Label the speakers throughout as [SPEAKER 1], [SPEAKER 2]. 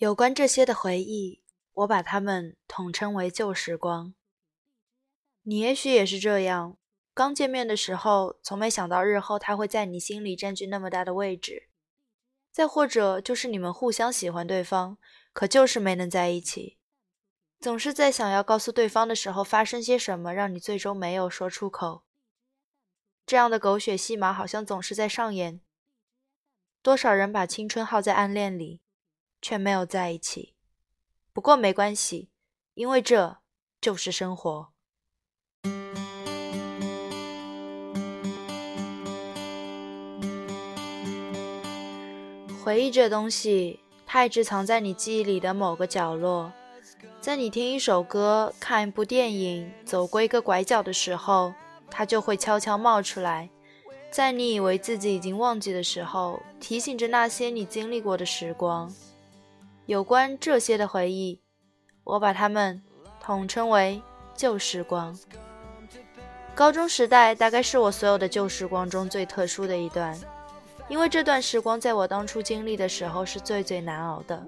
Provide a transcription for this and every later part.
[SPEAKER 1] 有关这些的回忆，我把它们统称为旧时光。你也许也是这样，刚见面的时候，从没想到日后他会在你心里占据那么大的位置。再或者，就是你们互相喜欢对方，可就是没能在一起。总是在想要告诉对方的时候，发生些什么，让你最终没有说出口。这样的狗血戏码好像总是在上演。多少人把青春耗在暗恋里，却没有在一起。不过没关系，因为这就是生活。回忆这东西，它一直藏在你记忆里的某个角落。在你听一首歌、看一部电影、走过一个拐角的时候，它就会悄悄冒出来。在你以为自己已经忘记的时候，提醒着那些你经历过的时光。有关这些的回忆，我把它们统称为旧时光。高中时代大概是我所有的旧时光中最特殊的一段。因为这段时光在我当初经历的时候是最最难熬的，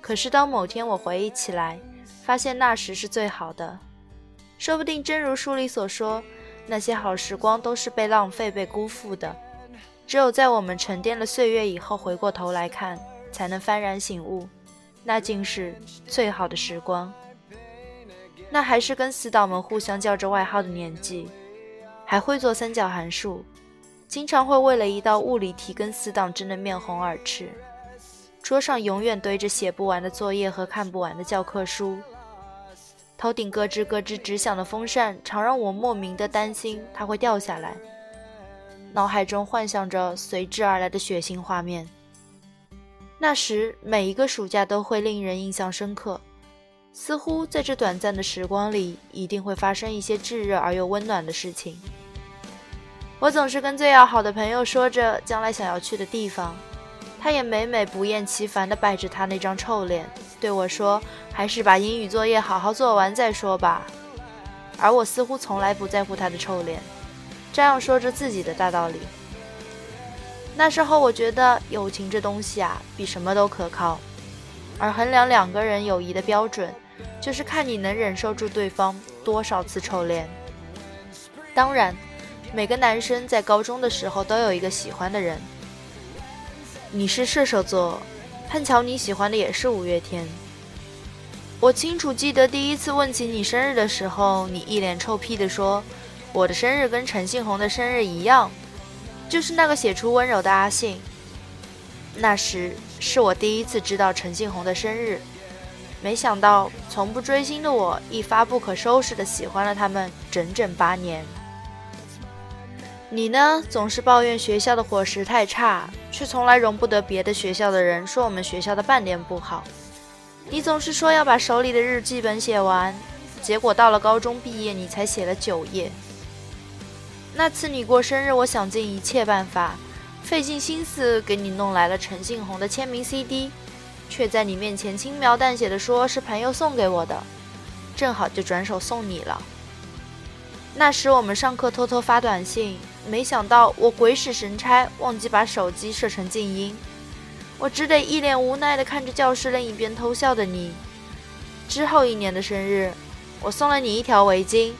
[SPEAKER 1] 可是当某天我回忆起来，发现那时是最好的。说不定真如书里所说，那些好时光都是被浪费、被辜负的。只有在我们沉淀了岁月以后，回过头来看，才能幡然醒悟，那竟是最好的时光。那还是跟死党们互相叫着外号的年纪，还会做三角函数。经常会为了一道物理题跟死党争得面红耳赤，桌上永远堆着写不完的作业和看不完的教科书，头顶咯吱咯吱直响的风扇常让我莫名的担心它会掉下来，脑海中幻想着随之而来的血腥画面。那时每一个暑假都会令人印象深刻，似乎在这短暂的时光里一定会发生一些炙热而又温暖的事情。我总是跟最要好的朋友说着将来想要去的地方，他也每每不厌其烦地摆着他那张臭脸对我说：“还是把英语作业好好做完再说吧。”而我似乎从来不在乎他的臭脸，这样说着自己的大道理。那时候我觉得友情这东西啊，比什么都可靠，而衡量两个人友谊的标准，就是看你能忍受住对方多少次臭脸。当然。每个男生在高中的时候都有一个喜欢的人。你是射手座，碰巧你喜欢的也是五月天。我清楚记得第一次问起你生日的时候，你一脸臭屁地说：“我的生日跟陈信宏的生日一样，就是那个写出温柔的阿信。”那时是我第一次知道陈信宏的生日，没想到从不追星的我一发不可收拾地喜欢了他们整整八年。你呢，总是抱怨学校的伙食太差，却从来容不得别的学校的人说我们学校的半点不好。你总是说要把手里的日记本写完，结果到了高中毕业，你才写了九页。那次你过生日，我想尽一切办法，费尽心思给你弄来了陈信宏的签名 CD，却在你面前轻描淡写的说是朋友送给我的，正好就转手送你了。那时我们上课偷偷发短信。没想到我鬼使神差，忘记把手机设成静音，我只得一脸无奈的看着教室另一边偷笑的你。之后一年的生日，我送了你一条围巾，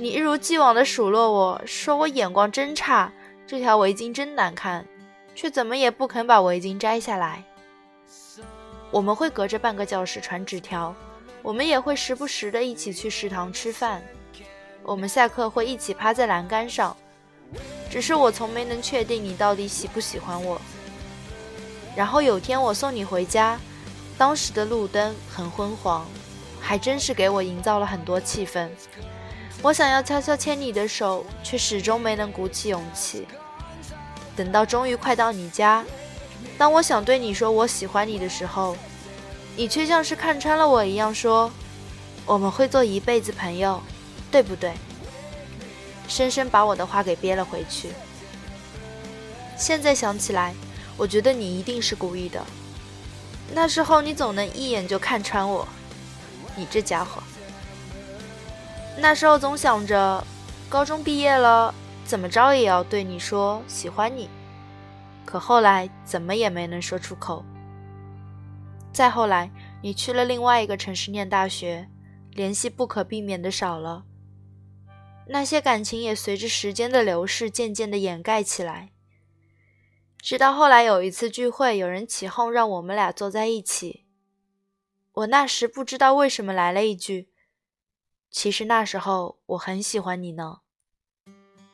[SPEAKER 1] 你一如既往地数落我说我眼光真差，这条围巾真难看，却怎么也不肯把围巾摘下来。我们会隔着半个教室传纸条，我们也会时不时的一起去食堂吃饭，我们下课会一起趴在栏杆上。只是我从没能确定你到底喜不喜欢我。然后有天我送你回家，当时的路灯很昏黄，还真是给我营造了很多气氛。我想要悄悄牵你的手，却始终没能鼓起勇气。等到终于快到你家，当我想对你说我喜欢你的时候，你却像是看穿了我一样说：“我们会做一辈子朋友，对不对？”深深把我的话给憋了回去。现在想起来，我觉得你一定是故意的。那时候你总能一眼就看穿我，你这家伙。那时候总想着，高中毕业了，怎么着也要对你说喜欢你。可后来怎么也没能说出口。再后来，你去了另外一个城市念大学，联系不可避免的少了。那些感情也随着时间的流逝，渐渐的掩盖起来。直到后来有一次聚会，有人起哄让我们俩坐在一起。我那时不知道为什么来了一句：“其实那时候我很喜欢你呢。”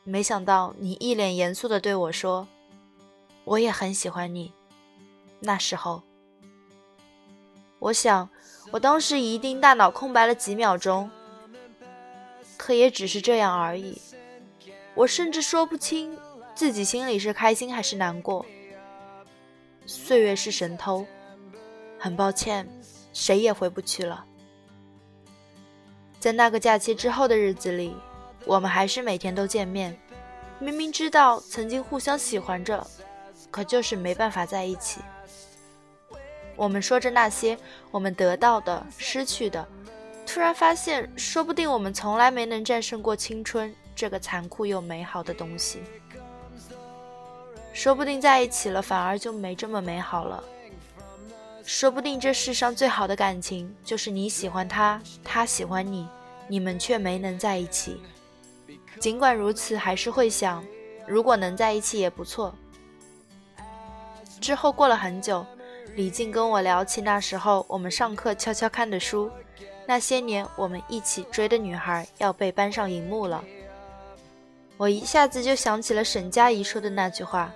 [SPEAKER 1] 没想到你一脸严肃的对我说：“我也很喜欢你。”那时候，我想我当时一定大脑空白了几秒钟。可也只是这样而已，我甚至说不清自己心里是开心还是难过。岁月是神偷，很抱歉，谁也回不去了。在那个假期之后的日子里，我们还是每天都见面。明明知道曾经互相喜欢着，可就是没办法在一起。我们说着那些我们得到的、失去的。突然发现，说不定我们从来没能战胜过青春这个残酷又美好的东西。说不定在一起了，反而就没这么美好了。说不定这世上最好的感情，就是你喜欢他，他喜欢你，你们却没能在一起。尽管如此，还是会想，如果能在一起也不错。之后过了很久，李静跟我聊起那时候我们上课悄悄看的书。那些年我们一起追的女孩要被搬上荧幕了，我一下子就想起了沈佳宜说的那句话：“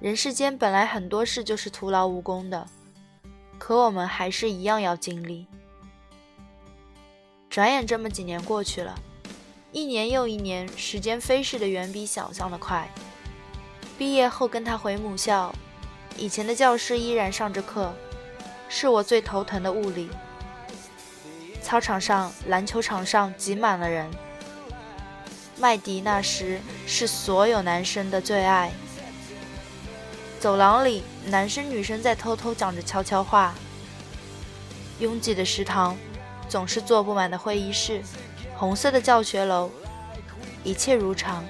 [SPEAKER 1] 人世间本来很多事就是徒劳无功的，可我们还是一样要经历。”转眼这么几年过去了，一年又一年，时间飞逝的远比想象的快。毕业后跟他回母校，以前的教室依然上着课，是我最头疼的物理。操场上、篮球场上挤满了人。麦迪那时是所有男生的最爱。走廊里，男生女生在偷偷讲着悄悄话。拥挤的食堂，总是坐不满的会议室，红色的教学楼，一切如常。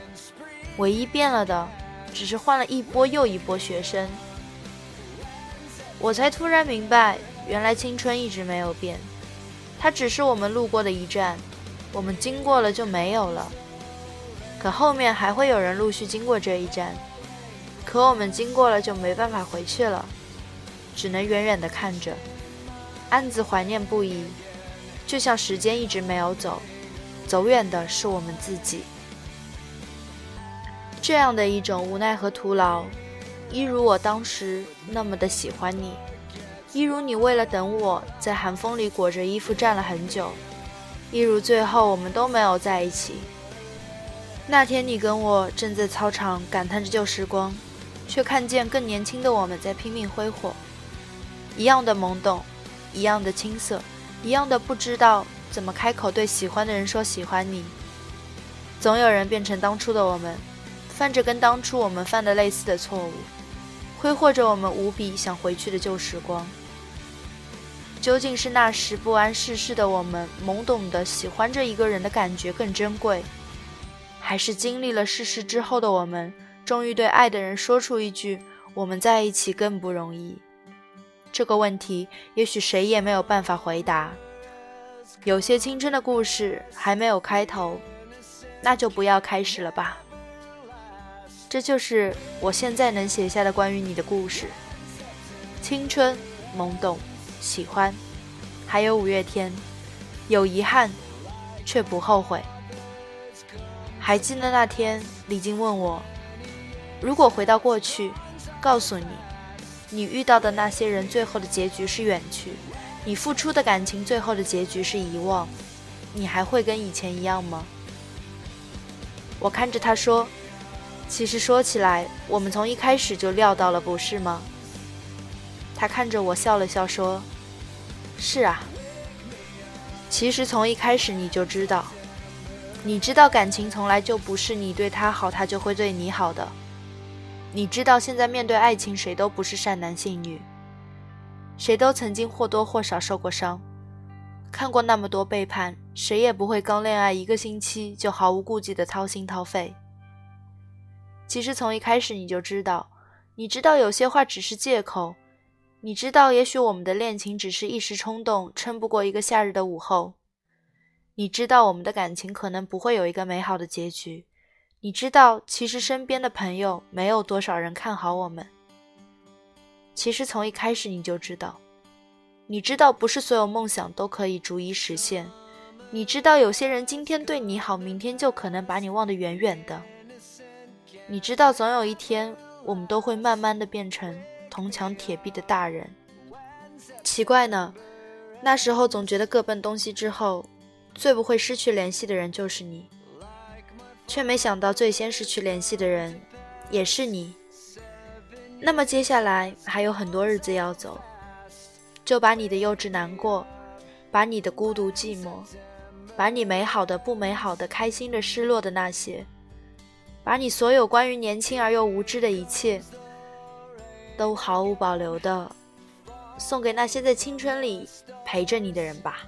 [SPEAKER 1] 唯一变了的，只是换了一波又一波学生。我才突然明白，原来青春一直没有变。它只是我们路过的一站，我们经过了就没有了。可后面还会有人陆续经过这一站，可我们经过了就没办法回去了，只能远远地看着，暗自怀念不已。就像时间一直没有走，走远的是我们自己。这样的一种无奈和徒劳，一如我当时那么的喜欢你。一如你为了等我在寒风里裹着衣服站了很久，一如最后我们都没有在一起。那天你跟我正在操场感叹着旧时光，却看见更年轻的我们在拼命挥霍，一样的懵懂，一样的青涩，一样的不知道怎么开口对喜欢的人说喜欢你。总有人变成当初的我们，犯着跟当初我们犯的类似的错误，挥霍着我们无比想回去的旧时光。究竟是那时不谙世事的我们懵懂的喜欢着一个人的感觉更珍贵，还是经历了世事之后的我们终于对爱的人说出一句“我们在一起更不容易”？这个问题也许谁也没有办法回答。有些青春的故事还没有开头，那就不要开始了吧。这就是我现在能写下的关于你的故事：青春，懵懂。喜欢，还有五月天，有遗憾，却不后悔。还记得那天，李静问我，如果回到过去，告诉你，你遇到的那些人最后的结局是远去，你付出的感情最后的结局是遗忘，你还会跟以前一样吗？我看着他说，其实说起来，我们从一开始就料到了，不是吗？他看着我笑了笑，说：“是啊，其实从一开始你就知道，你知道感情从来就不是你对他好，他就会对你好的。你知道现在面对爱情，谁都不是善男信女，谁都曾经或多或少受过伤，看过那么多背叛，谁也不会刚恋爱一个星期就毫无顾忌的掏心掏肺。其实从一开始你就知道，你知道有些话只是借口。”你知道，也许我们的恋情只是一时冲动，撑不过一个夏日的午后。你知道，我们的感情可能不会有一个美好的结局。你知道，其实身边的朋友没有多少人看好我们。其实从一开始你就知道。你知道，不是所有梦想都可以逐一实现。你知道，有些人今天对你好，明天就可能把你忘得远远的。你知道，总有一天，我们都会慢慢的变成。铜墙铁壁的大人，奇怪呢。那时候总觉得各奔东西之后，最不会失去联系的人就是你，却没想到最先失去联系的人也是你。那么接下来还有很多日子要走，就把你的幼稚难过，把你的孤独寂寞，把你美好的不美好的开心的失落的那些，把你所有关于年轻而又无知的一切。都毫无保留的送给那些在青春里陪着你的人吧，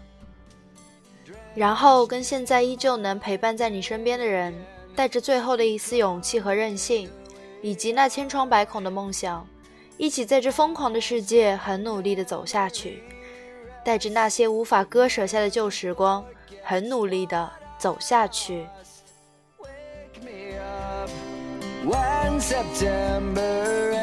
[SPEAKER 1] 然后跟现在依旧能陪伴在你身边的人，带着最后的一丝勇气和任性，以及那千疮百孔的梦想，一起在这疯狂的世界很努力的走下去，带着那些无法割舍下的旧时光，很努力的走下去。
[SPEAKER 2] Wake me up，one September and